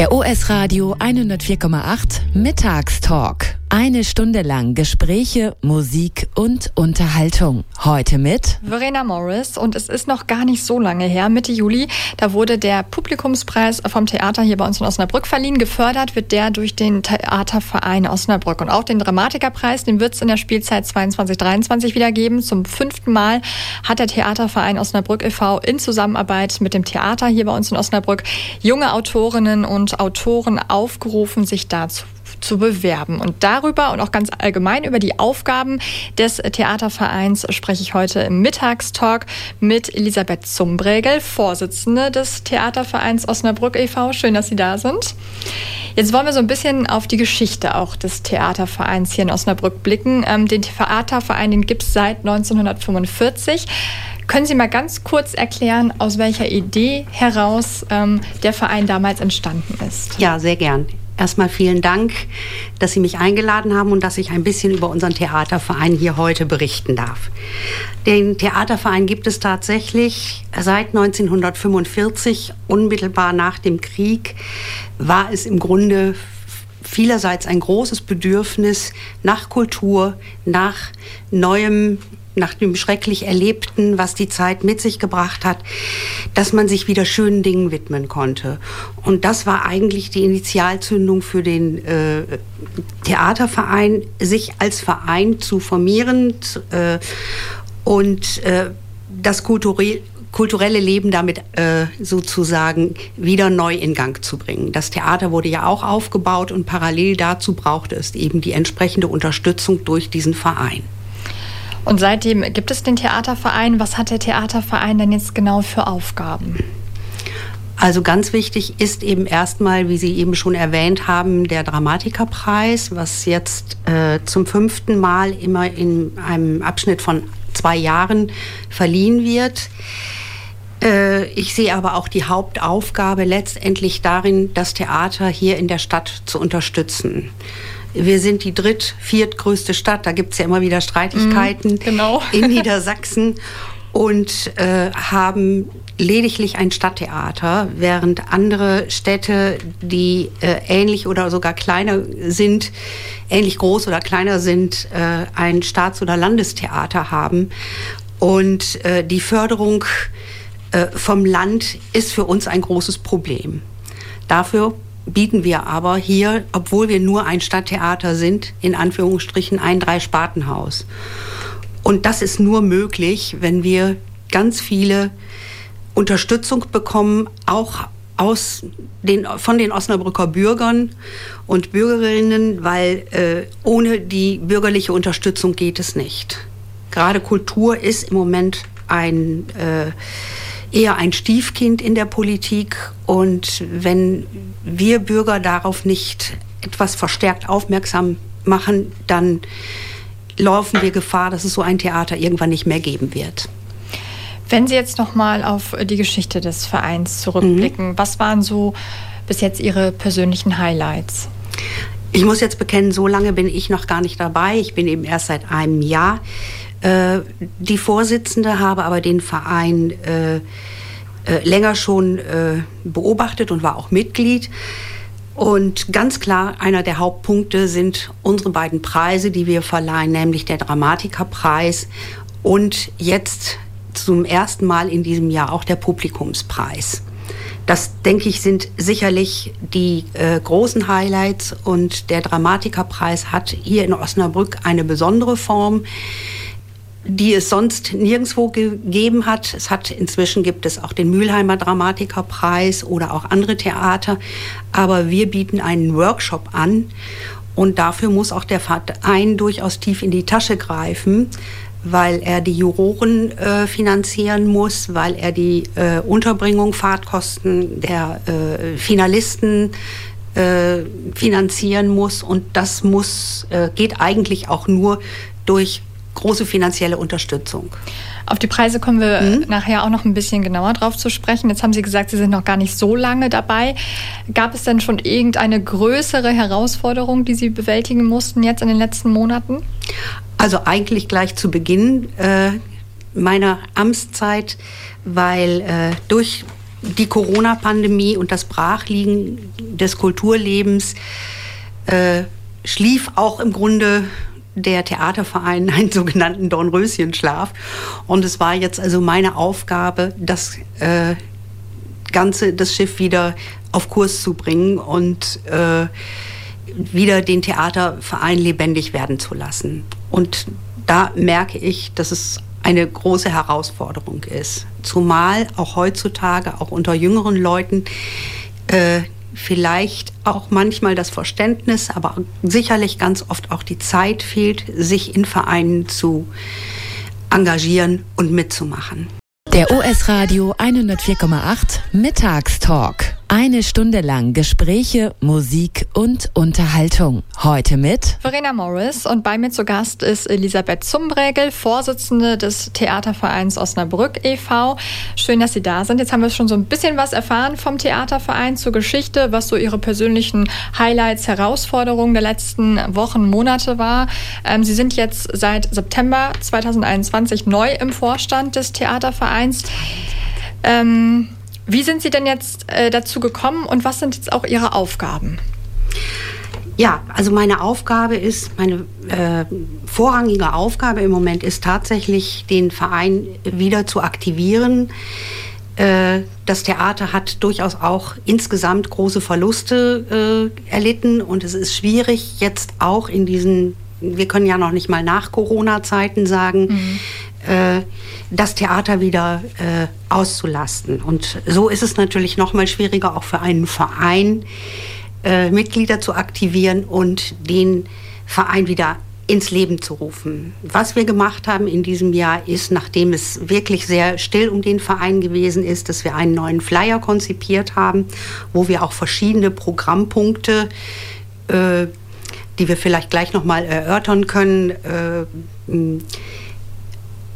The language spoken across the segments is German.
Der US Radio 104,8 Mittagstalk. Eine Stunde lang Gespräche, Musik und Unterhaltung. Heute mit Verena Morris und es ist noch gar nicht so lange her, Mitte Juli, da wurde der Publikumspreis vom Theater hier bei uns in Osnabrück verliehen. Gefördert wird der durch den Theaterverein Osnabrück und auch den Dramatikerpreis, den wird es in der Spielzeit 22-23 wieder geben. Zum fünften Mal hat der Theaterverein Osnabrück e.V. in Zusammenarbeit mit dem Theater hier bei uns in Osnabrück junge Autorinnen und Autoren aufgerufen, sich dazu zu bewerben. Und darüber und auch ganz allgemein über die Aufgaben des Theatervereins spreche ich heute im Mittagstalk mit Elisabeth Zumbregel, Vorsitzende des Theatervereins Osnabrück e.V. Schön, dass Sie da sind. Jetzt wollen wir so ein bisschen auf die Geschichte auch des Theatervereins hier in Osnabrück blicken. Ähm, den Theaterverein, den gibt es seit 1945. Können Sie mal ganz kurz erklären, aus welcher Idee heraus ähm, der Verein damals entstanden ist? Ja, sehr gern. Erstmal vielen Dank, dass Sie mich eingeladen haben und dass ich ein bisschen über unseren Theaterverein hier heute berichten darf. Den Theaterverein gibt es tatsächlich seit 1945, unmittelbar nach dem Krieg, war es im Grunde vielerseits ein großes Bedürfnis nach Kultur, nach neuem nach dem schrecklich Erlebten, was die Zeit mit sich gebracht hat, dass man sich wieder schönen Dingen widmen konnte. Und das war eigentlich die Initialzündung für den äh, Theaterverein, sich als Verein zu formieren äh, und äh, das kulturell kulturelle Leben damit äh, sozusagen wieder neu in Gang zu bringen. Das Theater wurde ja auch aufgebaut und parallel dazu brauchte es eben die entsprechende Unterstützung durch diesen Verein. Und seitdem gibt es den Theaterverein. Was hat der Theaterverein denn jetzt genau für Aufgaben? Also ganz wichtig ist eben erstmal, wie Sie eben schon erwähnt haben, der Dramatikerpreis, was jetzt äh, zum fünften Mal immer in einem Abschnitt von zwei Jahren verliehen wird. Äh, ich sehe aber auch die Hauptaufgabe letztendlich darin, das Theater hier in der Stadt zu unterstützen. Wir sind die dritt-, viertgrößte Stadt. Da gibt es ja immer wieder Streitigkeiten mm, genau. in Niedersachsen und äh, haben lediglich ein Stadttheater, während andere Städte, die äh, ähnlich oder sogar kleiner sind, ähnlich groß oder kleiner sind, äh, ein Staats- oder Landestheater haben. Und äh, die Förderung äh, vom Land ist für uns ein großes Problem. Dafür bieten wir aber hier, obwohl wir nur ein Stadttheater sind, in Anführungsstrichen ein Dreispartenhaus. Und das ist nur möglich, wenn wir ganz viele Unterstützung bekommen, auch aus den, von den Osnabrücker Bürgern und Bürgerinnen, weil äh, ohne die bürgerliche Unterstützung geht es nicht. Gerade Kultur ist im Moment ein äh, eher ein Stiefkind in der Politik. Und wenn wir Bürger darauf nicht etwas verstärkt aufmerksam machen, dann laufen wir Gefahr, dass es so ein Theater irgendwann nicht mehr geben wird. Wenn Sie jetzt noch mal auf die Geschichte des Vereins zurückblicken, mhm. was waren so bis jetzt Ihre persönlichen Highlights? Ich muss jetzt bekennen, so lange bin ich noch gar nicht dabei. Ich bin eben erst seit einem Jahr äh, die Vorsitzende, habe aber den Verein äh, äh, länger schon äh, beobachtet und war auch Mitglied. Und ganz klar, einer der Hauptpunkte sind unsere beiden Preise, die wir verleihen, nämlich der Dramatikerpreis und jetzt zum ersten Mal in diesem Jahr auch der Publikumspreis. Das, denke ich, sind sicherlich die äh, großen Highlights und der Dramatikerpreis hat hier in Osnabrück eine besondere Form die es sonst nirgendwo gegeben hat. Es hat inzwischen gibt es auch den Mülheimer Dramatikerpreis oder auch andere Theater, aber wir bieten einen Workshop an und dafür muss auch der Verein durchaus tief in die Tasche greifen, weil er die Juroren äh, finanzieren muss, weil er die äh, Unterbringung, Fahrtkosten der äh, Finalisten äh, finanzieren muss und das muss äh, geht eigentlich auch nur durch große finanzielle Unterstützung. Auf die Preise kommen wir mhm. nachher auch noch ein bisschen genauer drauf zu sprechen. Jetzt haben Sie gesagt, Sie sind noch gar nicht so lange dabei. Gab es denn schon irgendeine größere Herausforderung, die Sie bewältigen mussten jetzt in den letzten Monaten? Also eigentlich gleich zu Beginn äh, meiner Amtszeit, weil äh, durch die Corona-Pandemie und das Brachliegen des Kulturlebens äh, schlief auch im Grunde der Theaterverein einen sogenannten Dornröschenschlaf. Und es war jetzt also meine Aufgabe, das äh, Ganze, das Schiff wieder auf Kurs zu bringen und äh, wieder den Theaterverein lebendig werden zu lassen. Und da merke ich, dass es eine große Herausforderung ist. Zumal auch heutzutage, auch unter jüngeren Leuten, äh, vielleicht auch manchmal das Verständnis, aber sicherlich ganz oft auch die Zeit fehlt, sich in Vereinen zu engagieren und mitzumachen. Der US Radio 104,8 Mittagstalk. Eine Stunde lang Gespräche, Musik und Unterhaltung. Heute mit Verena Morris und bei mir zu Gast ist Elisabeth Zumbregel, Vorsitzende des Theatervereins Osnabrück e.V. Schön, dass Sie da sind. Jetzt haben wir schon so ein bisschen was erfahren vom Theaterverein zur Geschichte, was so Ihre persönlichen Highlights, Herausforderungen der letzten Wochen, Monate war. Ähm, Sie sind jetzt seit September 2021 neu im Vorstand des Theatervereins. Ähm, wie sind Sie denn jetzt äh, dazu gekommen und was sind jetzt auch Ihre Aufgaben? Ja, also meine Aufgabe ist, meine äh, vorrangige Aufgabe im Moment ist tatsächlich, den Verein wieder zu aktivieren. Äh, das Theater hat durchaus auch insgesamt große Verluste äh, erlitten und es ist schwierig, jetzt auch in diesen, wir können ja noch nicht mal nach Corona-Zeiten sagen, mhm äh, das Theater wieder äh, auszulasten. Und so ist es natürlich noch mal schwieriger, auch für einen Verein äh, Mitglieder zu aktivieren und den Verein wieder ins Leben zu rufen. Was wir gemacht haben in diesem Jahr ist, nachdem es wirklich sehr still um den Verein gewesen ist, dass wir einen neuen Flyer konzipiert haben, wo wir auch verschiedene Programmpunkte, äh, die wir vielleicht gleich noch mal erörtern können, äh,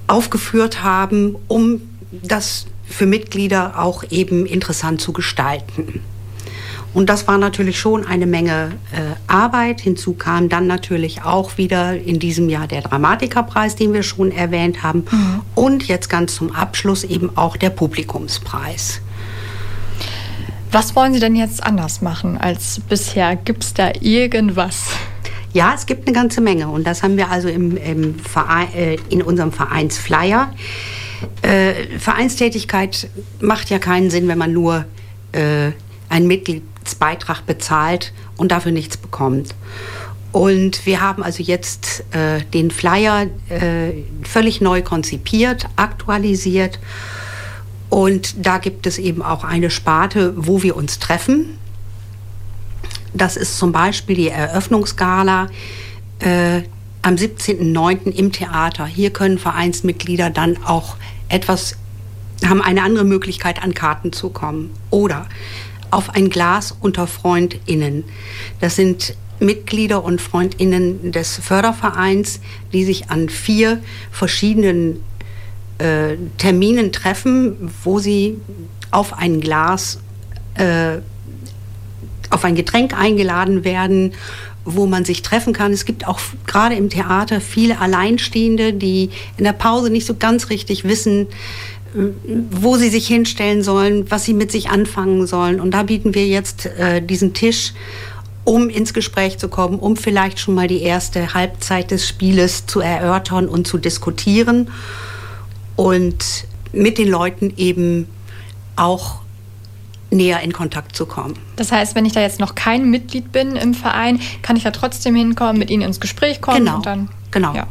aufgeführt haben, um das für Mitglieder auch eben interessant zu gestalten. Und das war natürlich schon eine Menge äh, Arbeit. Hinzu kam dann natürlich auch wieder in diesem Jahr der Dramatikerpreis, den wir schon erwähnt haben. Mhm. Und jetzt ganz zum Abschluss eben auch der Publikumspreis. Was wollen Sie denn jetzt anders machen als bisher? Gibt es da irgendwas? Ja, es gibt eine ganze Menge und das haben wir also im, im Verein, äh, in unserem Vereinsflyer. Äh, Vereinstätigkeit macht ja keinen Sinn, wenn man nur äh, einen Mitgliedsbeitrag bezahlt und dafür nichts bekommt. Und wir haben also jetzt äh, den Flyer äh, völlig neu konzipiert, aktualisiert. Und da gibt es eben auch eine Sparte, wo wir uns treffen. Das ist zum Beispiel die Eröffnungsgala äh, am 17.09. im Theater. Hier können Vereinsmitglieder dann auch etwas, haben eine andere Möglichkeit, an Karten zu kommen. Oder auf ein Glas unter FreundInnen. Das sind Mitglieder und FreundInnen des Fördervereins, die sich an vier verschiedenen äh, Terminen treffen, wo sie auf ein Glas äh, auf ein Getränk eingeladen werden, wo man sich treffen kann. Es gibt auch gerade im Theater viele Alleinstehende, die in der Pause nicht so ganz richtig wissen, wo sie sich hinstellen sollen, was sie mit sich anfangen sollen. Und da bieten wir jetzt äh, diesen Tisch, um ins Gespräch zu kommen, um vielleicht schon mal die erste Halbzeit des Spieles zu erörtern und zu diskutieren und mit den Leuten eben auch näher in Kontakt zu kommen. Das heißt, wenn ich da jetzt noch kein Mitglied bin im Verein, kann ich da trotzdem hinkommen, mit Ihnen ins Gespräch kommen genau, und dann. Genau. Ja.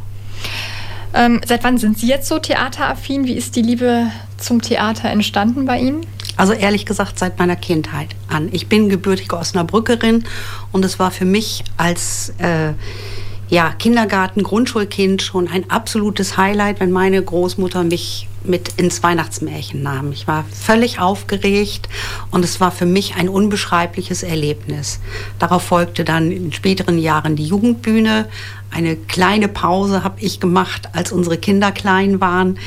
Ähm, seit wann sind Sie jetzt so theateraffin? Wie ist die Liebe zum Theater entstanden bei Ihnen? Also ehrlich gesagt seit meiner Kindheit an. Ich bin gebürtige Osnabrückerin und es war für mich als äh, ja, Kindergarten, Grundschulkind schon ein absolutes Highlight, wenn meine Großmutter mich mit ins Weihnachtsmärchen nahm. Ich war völlig aufgeregt und es war für mich ein unbeschreibliches Erlebnis. Darauf folgte dann in späteren Jahren die Jugendbühne. Eine kleine Pause habe ich gemacht, als unsere Kinder klein waren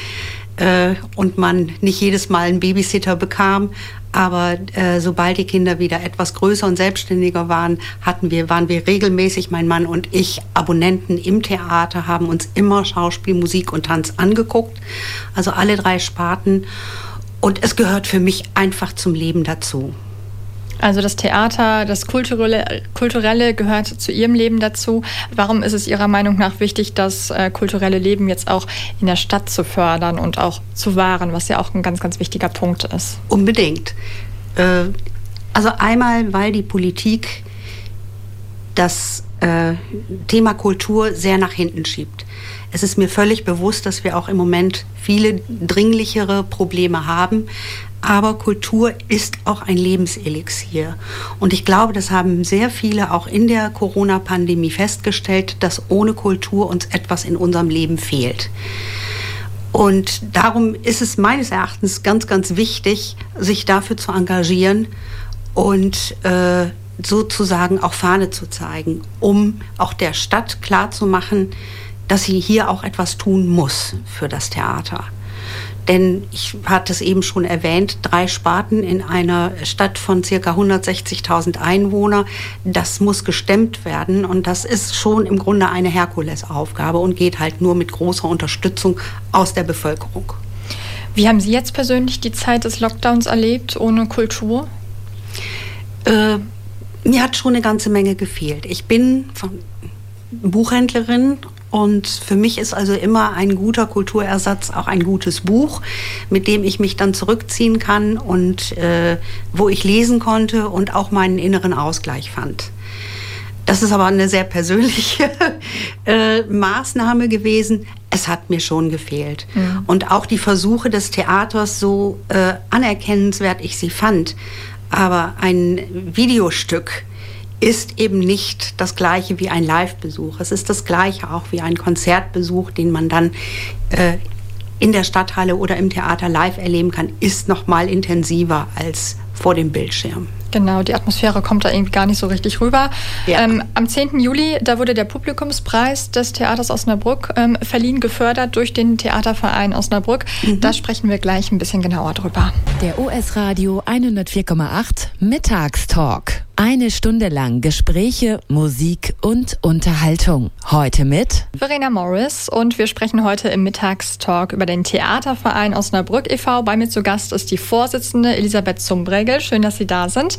äh, und man nicht jedes Mal einen Babysitter bekam. Aber äh, sobald die Kinder wieder etwas größer und selbstständiger waren, hatten wir, waren wir regelmäßig, mein Mann und ich, Abonnenten im Theater, haben uns immer Schauspiel, Musik und Tanz angeguckt. Also alle drei Sparten. Und es gehört für mich einfach zum Leben dazu. Also das Theater, das Kulturelle, Kulturelle gehört zu Ihrem Leben dazu. Warum ist es Ihrer Meinung nach wichtig, das äh, kulturelle Leben jetzt auch in der Stadt zu fördern und auch zu wahren, was ja auch ein ganz, ganz wichtiger Punkt ist? Unbedingt. Äh, also einmal, weil die Politik das äh, Thema Kultur sehr nach hinten schiebt. Es ist mir völlig bewusst, dass wir auch im Moment viele dringlichere Probleme haben. Aber Kultur ist auch ein Lebenselixier. Und ich glaube, das haben sehr viele auch in der Corona-Pandemie festgestellt, dass ohne Kultur uns etwas in unserem Leben fehlt. Und darum ist es meines Erachtens ganz, ganz wichtig, sich dafür zu engagieren und äh, sozusagen auch Fahne zu zeigen, um auch der Stadt klarzumachen, dass sie hier auch etwas tun muss für das Theater. Denn ich hatte es eben schon erwähnt, drei Sparten in einer Stadt von circa 160.000 Einwohner, das muss gestemmt werden und das ist schon im Grunde eine Herkulesaufgabe und geht halt nur mit großer Unterstützung aus der Bevölkerung. Wie haben Sie jetzt persönlich die Zeit des Lockdowns erlebt ohne Kultur? Äh, mir hat schon eine ganze Menge gefehlt. Ich bin Buchhändlerin und für mich ist also immer ein guter Kulturersatz auch ein gutes Buch, mit dem ich mich dann zurückziehen kann und äh, wo ich lesen konnte und auch meinen inneren Ausgleich fand. Das ist aber eine sehr persönliche äh, Maßnahme gewesen. Es hat mir schon gefehlt. Mhm. Und auch die Versuche des Theaters, so äh, anerkennenswert ich sie fand, aber ein Videostück, ist eben nicht das gleiche wie ein Live-Besuch. Es ist das gleiche auch wie ein Konzertbesuch, den man dann äh, in der Stadthalle oder im Theater live erleben kann, ist noch mal intensiver als vor dem Bildschirm. Genau, die Atmosphäre kommt da irgendwie gar nicht so richtig rüber. Ja. Ähm, am 10. Juli, da wurde der Publikumspreis des Theaters Osnabrück ähm, verliehen, gefördert durch den Theaterverein Osnabrück. Mhm. Da sprechen wir gleich ein bisschen genauer drüber. Der US Radio 104,8 Mittagstalk. Eine Stunde lang Gespräche, Musik und Unterhaltung. Heute mit Verena Morris und wir sprechen heute im Mittagstalk über den Theaterverein Osnabrück e.V. Bei mir zu Gast ist die Vorsitzende Elisabeth Zumbregel. Schön, dass Sie da sind.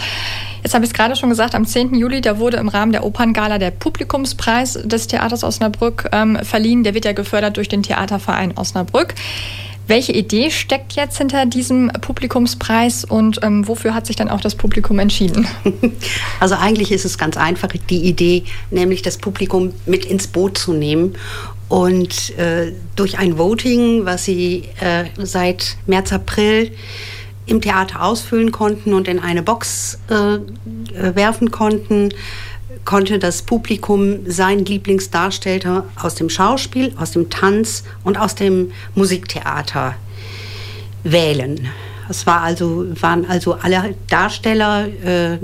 Jetzt habe ich es gerade schon gesagt, am 10. Juli, da wurde im Rahmen der Operngala der Publikumspreis des Theaters Osnabrück ähm, verliehen. Der wird ja gefördert durch den Theaterverein Osnabrück. Welche Idee steckt jetzt hinter diesem Publikumspreis und ähm, wofür hat sich dann auch das Publikum entschieden? Also eigentlich ist es ganz einfach die Idee, nämlich das Publikum mit ins Boot zu nehmen und äh, durch ein Voting, was sie äh, seit März, April im Theater ausfüllen konnten und in eine Box äh, äh werfen konnten, konnte das Publikum seinen Lieblingsdarsteller aus dem Schauspiel, aus dem Tanz und aus dem Musiktheater wählen. Es war also, waren also alle Darsteller äh,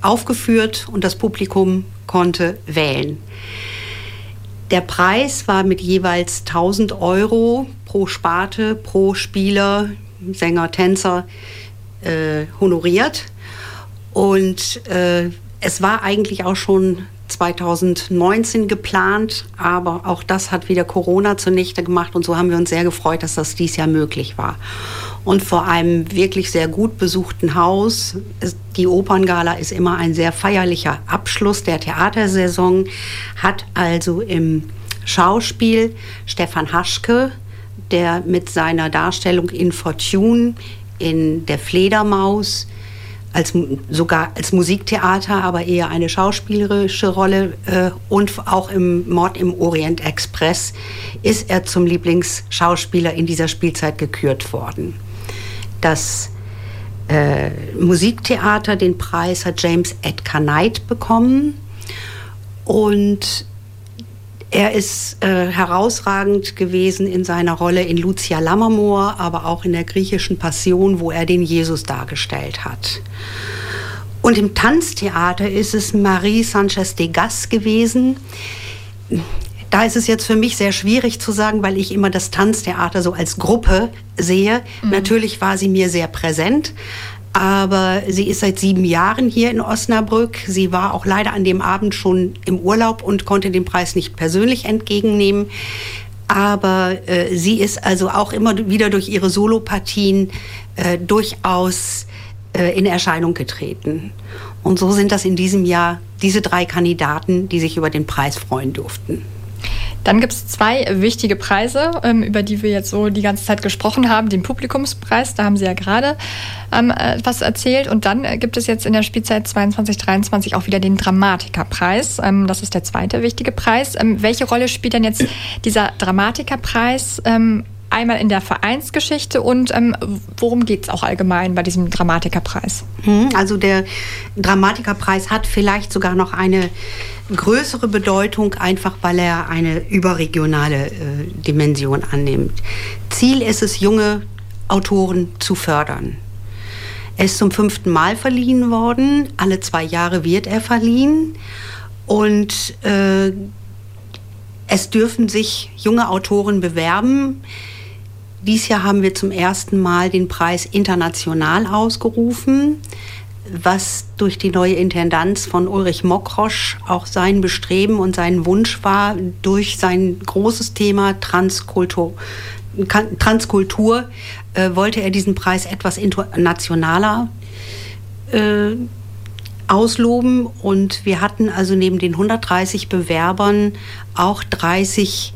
aufgeführt und das Publikum konnte wählen. Der Preis war mit jeweils 1000 Euro pro Sparte, pro Spieler, Sänger, Tänzer äh, honoriert. Und äh, es war eigentlich auch schon 2019 geplant, aber auch das hat wieder Corona zunichte gemacht und so haben wir uns sehr gefreut, dass das dies Jahr möglich war. Und vor einem wirklich sehr gut besuchten Haus, die Operngala ist immer ein sehr feierlicher Abschluss der Theatersaison, hat also im Schauspiel Stefan Haschke, der mit seiner Darstellung in Fortune in der Fledermaus als, sogar als Musiktheater, aber eher eine schauspielerische Rolle. Äh, und auch im Mord im Orient Express ist er zum Lieblingsschauspieler in dieser Spielzeit gekürt worden. Das äh, Musiktheater, den Preis hat James Edgar Knight bekommen. Und er ist äh, herausragend gewesen in seiner Rolle in Lucia Lammermoor, aber auch in der griechischen Passion, wo er den Jesus dargestellt hat. Und im Tanztheater ist es Marie Sanchez de Gas gewesen. Da ist es jetzt für mich sehr schwierig zu sagen, weil ich immer das Tanztheater so als Gruppe sehe. Mhm. Natürlich war sie mir sehr präsent, aber sie ist seit sieben Jahren hier in Osnabrück. Sie war auch leider an dem Abend schon im Urlaub und konnte den Preis nicht persönlich entgegennehmen. Aber äh, sie ist also auch immer wieder durch ihre Solopartien äh, durchaus äh, in Erscheinung getreten. Und so sind das in diesem Jahr diese drei Kandidaten, die sich über den Preis freuen durften. Dann gibt es zwei wichtige Preise, ähm, über die wir jetzt so die ganze Zeit gesprochen haben. Den Publikumspreis, da haben Sie ja gerade ähm, was erzählt. Und dann äh, gibt es jetzt in der Spielzeit 22-23 auch wieder den Dramatikerpreis. Ähm, das ist der zweite wichtige Preis. Welche Rolle spielt denn jetzt dieser Dramatikerpreis? Einmal in der Vereinsgeschichte und ähm, worum geht es auch allgemein bei diesem Dramatikerpreis? Hm, also der Dramatikerpreis hat vielleicht sogar noch eine größere Bedeutung, einfach weil er eine überregionale äh, Dimension annimmt. Ziel ist es, junge Autoren zu fördern. Er ist zum fünften Mal verliehen worden. Alle zwei Jahre wird er verliehen. Und äh, es dürfen sich junge Autoren bewerben. Dies Jahr haben wir zum ersten Mal den Preis international ausgerufen, was durch die neue Intendanz von Ulrich Mokrosch auch sein Bestreben und sein Wunsch war, durch sein großes Thema Transkultur, Transkultur äh, wollte er diesen Preis etwas internationaler äh, ausloben und wir hatten also neben den 130 Bewerbern auch 30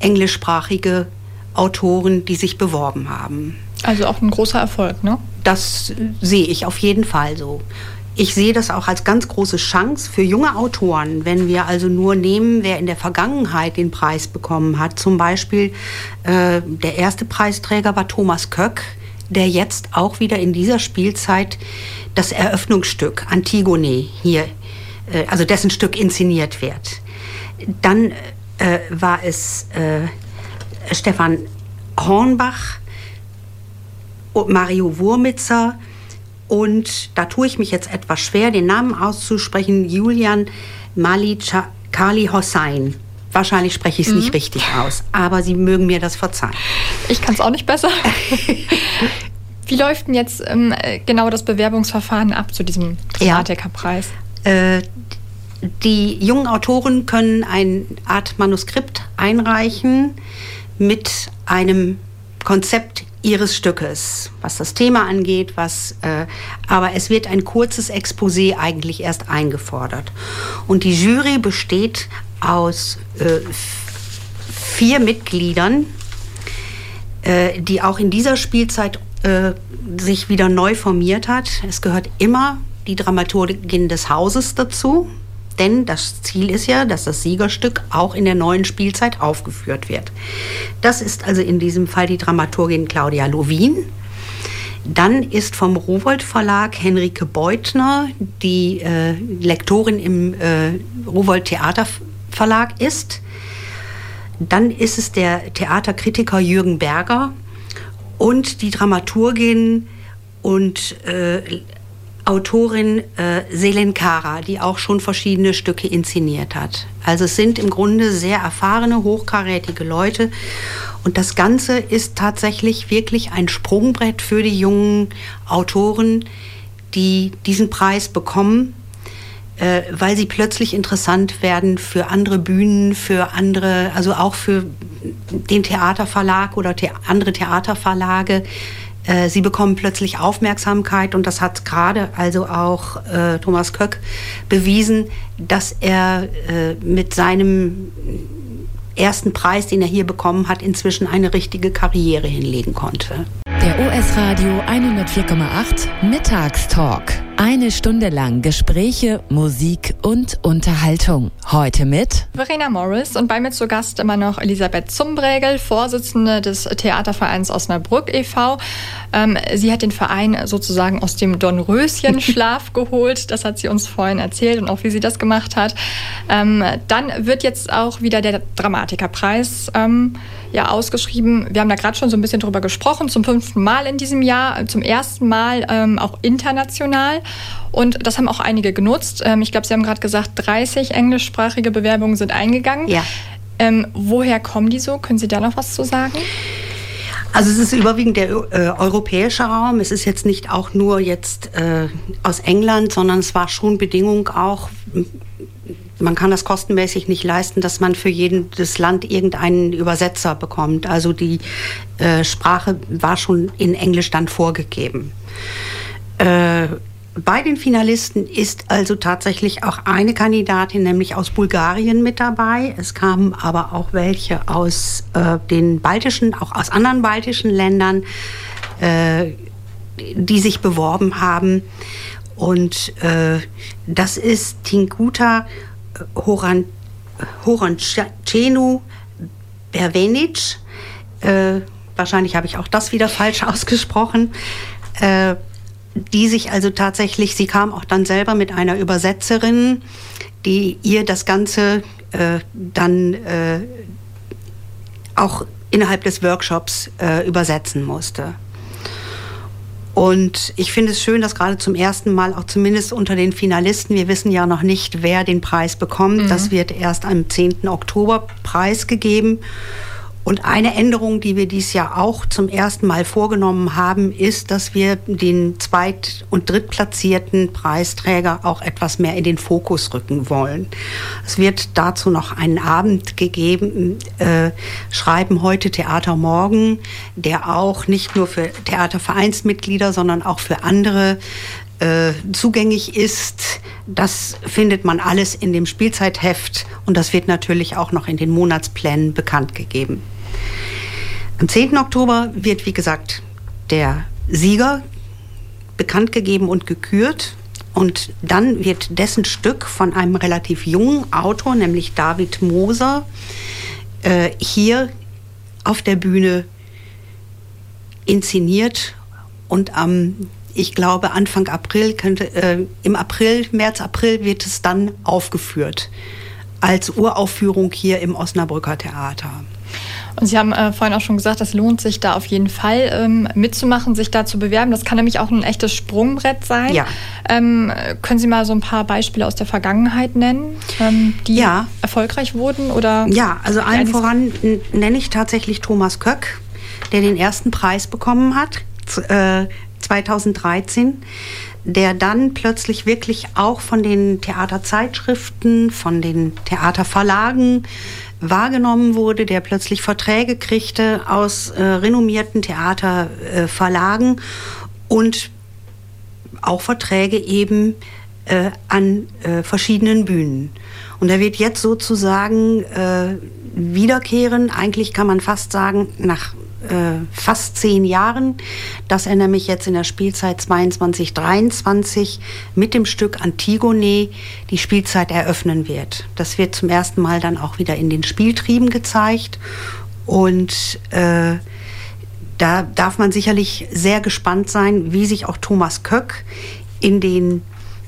englischsprachige Autoren, die sich beworben haben. Also auch ein großer Erfolg, ne? Das sehe ich auf jeden Fall so. Ich sehe das auch als ganz große Chance für junge Autoren, wenn wir also nur nehmen, wer in der Vergangenheit den Preis bekommen hat. Zum Beispiel äh, der erste Preisträger war Thomas Köck, der jetzt auch wieder in dieser Spielzeit das Eröffnungsstück Antigone hier, äh, also dessen Stück inszeniert wird. Dann äh, war es äh, Stefan Hornbach, Mario Wurmitzer und da tue ich mich jetzt etwas schwer, den Namen auszusprechen, Julian Kali Hossein. Wahrscheinlich spreche ich es mhm. nicht richtig aus, aber Sie mögen mir das verzeihen. Ich kann es auch nicht besser. Wie läuft denn jetzt ähm, genau das Bewerbungsverfahren ab zu diesem Dramatikerpreis? Ja. Äh, die jungen Autoren können eine Art Manuskript einreichen mit einem Konzept ihres Stückes, was das Thema angeht, was, äh, aber es wird ein kurzes Exposé eigentlich erst eingefordert. Und die Jury besteht aus äh, vier Mitgliedern, äh, die auch in dieser Spielzeit äh, sich wieder neu formiert hat. Es gehört immer die Dramaturgin des Hauses dazu, denn das Ziel ist ja, dass das Siegerstück auch in der neuen Spielzeit aufgeführt wird. Das ist also in diesem Fall die Dramaturgin Claudia Lovin. Dann ist vom Rowold Verlag Henrike Beutner, die äh, Lektorin im äh, Rowold Theater Verlag ist. Dann ist es der Theaterkritiker Jürgen Berger und die Dramaturgin und äh, Autorin äh, Selin Kara, die auch schon verschiedene Stücke inszeniert hat. Also es sind im Grunde sehr erfahrene, hochkarätige Leute. Und das Ganze ist tatsächlich wirklich ein Sprungbrett für die jungen Autoren, die diesen Preis bekommen, äh, weil sie plötzlich interessant werden für andere Bühnen, für andere, also auch für den Theaterverlag oder the andere Theaterverlage äh, sie bekommen plötzlich Aufmerksamkeit und das hat gerade also auch äh, Thomas Köck bewiesen, dass er äh, mit seinem ersten Preis, den er hier bekommen hat, inzwischen eine richtige Karriere hinlegen konnte. Der US Radio 104,8 Mittagstalk. Eine Stunde lang Gespräche, Musik und Unterhaltung. Heute mit Verena Morris und bei mir zu Gast immer noch Elisabeth Zumbregel, Vorsitzende des Theatervereins Osnabrück e.V. Ähm, sie hat den Verein sozusagen aus dem Dornröschen-Schlaf geholt. Das hat sie uns vorhin erzählt und auch wie sie das gemacht hat. Ähm, dann wird jetzt auch wieder der Dramatikerpreis ähm, ja ausgeschrieben. Wir haben da gerade schon so ein bisschen drüber gesprochen, zum fünften Mal in diesem Jahr, zum ersten Mal ähm, auch international. Und das haben auch einige genutzt. Ähm, ich glaube, Sie haben gerade gesagt, 30 englischsprachige Bewerbungen sind eingegangen. Ja. Ähm, woher kommen die so? Können Sie da noch was zu sagen? Also es ist überwiegend der äh, europäische Raum. Es ist jetzt nicht auch nur jetzt äh, aus England, sondern es war schon Bedingung auch man kann das kostenmäßig nicht leisten, dass man für jedes Land irgendeinen Übersetzer bekommt. Also die äh, Sprache war schon in Englisch dann vorgegeben. Äh, bei den Finalisten ist also tatsächlich auch eine Kandidatin, nämlich aus Bulgarien, mit dabei. Es kamen aber auch welche aus äh, den baltischen, auch aus anderen baltischen Ländern, äh, die sich beworben haben. Und äh, das ist Tinkuta Horan, Horancenu Bervenic. Äh, wahrscheinlich habe ich auch das wieder falsch ausgesprochen. Äh, die sich also tatsächlich, sie kam auch dann selber mit einer Übersetzerin, die ihr das Ganze äh, dann äh, auch innerhalb des Workshops äh, übersetzen musste. Und ich finde es schön, dass gerade zum ersten Mal auch zumindest unter den Finalisten, wir wissen ja noch nicht, wer den Preis bekommt. Mhm. Das wird erst am 10. Oktober preisgegeben. Und eine Änderung, die wir dieses Jahr auch zum ersten Mal vorgenommen haben, ist, dass wir den zweit- und drittplatzierten Preisträger auch etwas mehr in den Fokus rücken wollen. Es wird dazu noch einen Abend gegeben, äh, Schreiben heute Theater morgen, der auch nicht nur für Theatervereinsmitglieder, sondern auch für andere äh, zugänglich ist. Das findet man alles in dem Spielzeitheft und das wird natürlich auch noch in den Monatsplänen bekannt gegeben. Am 10. Oktober wird, wie gesagt, der Sieger bekannt gegeben und gekürt. Und dann wird dessen Stück von einem relativ jungen Autor, nämlich David Moser, äh, hier auf der Bühne inszeniert und am, ich glaube, Anfang April könnte, äh, im April, März, April wird es dann aufgeführt als Uraufführung hier im Osnabrücker Theater. Und Sie haben äh, vorhin auch schon gesagt, es lohnt sich da auf jeden Fall ähm, mitzumachen, sich da zu bewerben. Das kann nämlich auch ein echtes Sprungbrett sein. Ja. Ähm, können Sie mal so ein paar Beispiele aus der Vergangenheit nennen, ähm, die ja. erfolgreich wurden? Oder ja, also allen voran nenne ich tatsächlich Thomas Köck, der den ersten Preis bekommen hat, äh, 2013 der dann plötzlich wirklich auch von den Theaterzeitschriften, von den Theaterverlagen wahrgenommen wurde, der plötzlich Verträge kriegte aus äh, renommierten Theaterverlagen und auch Verträge eben äh, an äh, verschiedenen Bühnen. Und er wird jetzt sozusagen äh, wiederkehren, eigentlich kann man fast sagen, nach äh, fast zehn Jahren, dass er nämlich jetzt in der Spielzeit 22, 23 mit dem Stück Antigone die Spielzeit eröffnen wird. Das wird zum ersten Mal dann auch wieder in den Spieltrieben gezeigt und äh, da darf man sicherlich sehr gespannt sein, wie sich auch Thomas Köck in den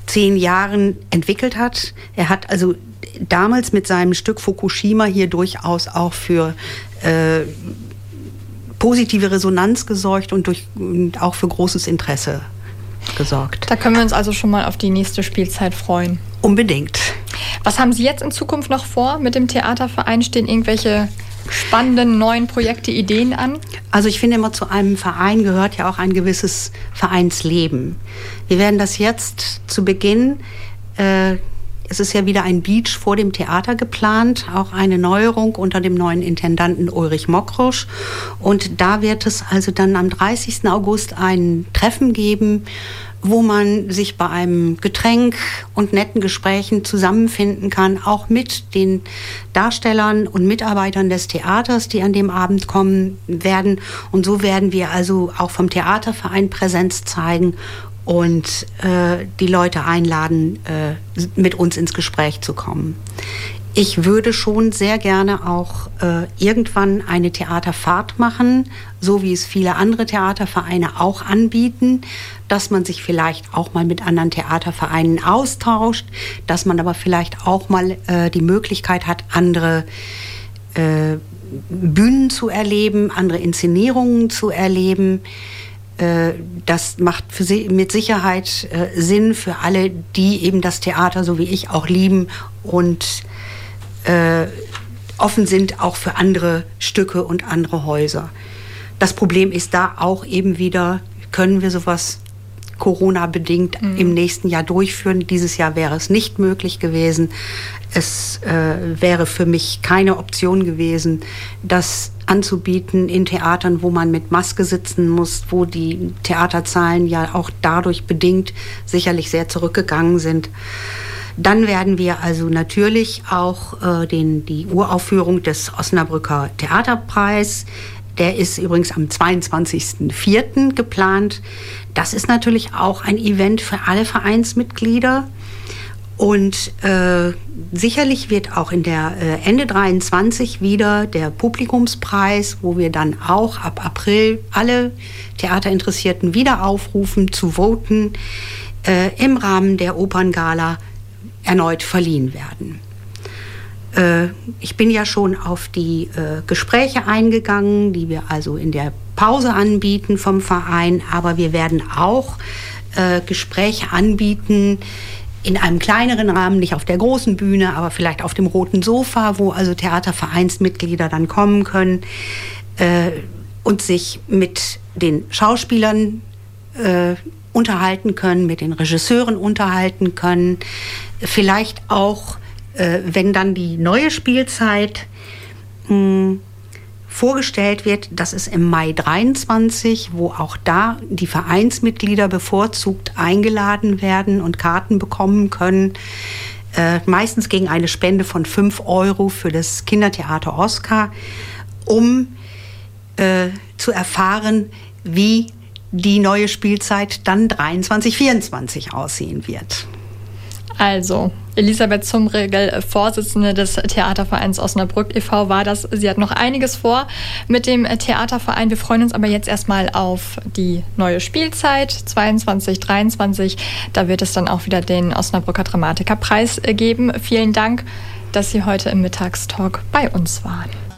zehn Jahren entwickelt hat. Er hat also damals mit seinem Stück Fukushima hier durchaus auch für äh, positive Resonanz gesorgt und, durch, auch für großes Interesse gesorgt. Da können wir uns also schon mal auf die nächste Spielzeit freuen. Unbedingt. Was haben Sie jetzt in Zukunft noch vor mit dem Theaterverein? Stehen irgendwelche spannenden neuen Projekte, Ideen an? Also ich finde immer, zu einem Verein gehört ja auch ein gewisses Vereinsleben. Wir werden das jetzt zu Beginn äh, es ist ja wieder ein Beach vor dem Theater geplant, auch eine Neuerung unter dem neuen Intendanten Ulrich Mokrosch. Und da wird es also dann am 30. August ein Treffen geben, wo man sich bei einem Getränk und netten Gesprächen zusammenfinden kann, auch mit den Darstellern und Mitarbeitern des Theaters, die an dem Abend kommen werden. Und so werden wir also auch vom Theaterverein Präsenz zeigen und äh, die Leute einladen, äh, mit uns ins Gespräch zu kommen. Ich würde schon sehr gerne auch äh, irgendwann eine Theaterfahrt machen, so wie es viele andere Theatervereine auch anbieten, dass man sich vielleicht auch mal mit anderen Theatervereinen austauscht, dass man aber vielleicht auch mal äh, die Möglichkeit hat, andere äh, Bühnen zu erleben, andere Inszenierungen zu erleben. Äh, das macht sie mit Sicherheit äh, Sinn für alle, die eben das Theater so wie ich auch lieben und äh, offen sind auch für andere Stücke und andere Häuser. Das Problem ist da auch eben wieder, können wir sowas Corona-bedingt mhm. im nächsten Jahr durchführen. Dieses Jahr wäre es nicht möglich gewesen. es äh, wäre für mich keine Option gewesen, das anzubieten in Theatern, wo man mit Maske sitzen muss, wo die Theaterzahlen ja auch dadurch bedingt sicherlich sehr zurückgegangen sind. Dann werden wir also natürlich auch äh, den, die Uraufführung des Osnabrücker Theaterpreis der ist übrigens am 22.04. geplant. Das ist natürlich auch ein Event für alle Vereinsmitglieder. Und äh, sicherlich wird auch in der äh, Ende 23 wieder der Publikumspreis, wo wir dann auch ab April alle Theaterinteressierten wieder aufrufen zu voten, äh, im Rahmen der Operngala erneut verliehen werden. Äh, ich bin ja schon auf die äh, Gespräche eingegangen, die wir also in der Pause anbieten vom Verein, aber wir werden auch äh, Gespräche anbieten in einem kleineren Rahmen, nicht auf der großen Bühne, aber vielleicht auf dem roten Sofa, wo also Theatervereinsmitglieder dann kommen können und sich mit den Schauspielern unterhalten können, mit den Regisseuren unterhalten können, vielleicht auch wenn dann die neue Spielzeit mh, hm, vorgestellt wird, das ist im Mai 23, wo auch da die Vereinsmitglieder bevorzugt eingeladen werden und Karten bekommen können, äh, meistens gegen eine Spende von 5 Euro für das Kindertheater Oscar, um äh, zu erfahren, wie die neue Spielzeit dann 23, 24 aussehen wird. Also, Elisabeth Zumregel, Vorsitzende des Theatervereins Osnabrück e.V. war das. Sie hat noch einiges vor mit dem Theaterverein. Wir freuen uns aber jetzt erstmal auf die neue Spielzeit 22, 23. Da wird es dann auch wieder den Osnabrücker Dramatikerpreis geben. Vielen Dank, dass Sie heute im Mittagstalk bei uns waren.